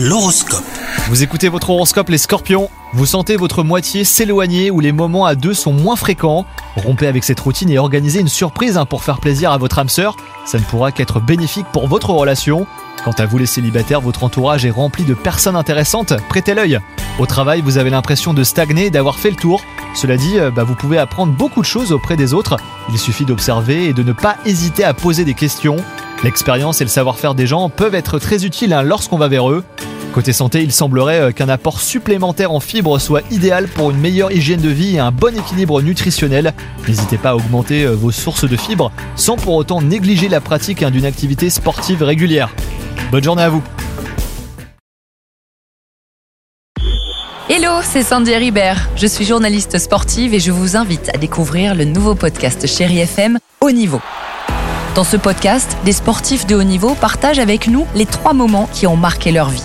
L'horoscope. Vous écoutez votre horoscope les scorpions Vous sentez votre moitié s'éloigner ou les moments à deux sont moins fréquents Rompez avec cette routine et organisez une surprise hein, pour faire plaisir à votre âme sœur. Ça ne pourra qu'être bénéfique pour votre relation. Quant à vous les célibataires, votre entourage est rempli de personnes intéressantes, prêtez l'œil. Au travail, vous avez l'impression de stagner et d'avoir fait le tour. Cela dit, euh, bah, vous pouvez apprendre beaucoup de choses auprès des autres. Il suffit d'observer et de ne pas hésiter à poser des questions. L'expérience et le savoir-faire des gens peuvent être très utiles hein, lorsqu'on va vers eux. Côté santé, il semblerait euh, qu'un apport supplémentaire en fibres soit idéal pour une meilleure hygiène de vie et un bon équilibre nutritionnel. N'hésitez pas à augmenter euh, vos sources de fibres sans pour autant négliger la pratique hein, d'une activité sportive régulière. Bonne journée à vous Hello, c'est Sandy Ribert. Je suis journaliste sportive et je vous invite à découvrir le nouveau podcast Chéri FM Haut Niveau. Dans ce podcast, des sportifs de haut niveau partagent avec nous les trois moments qui ont marqué leur vie.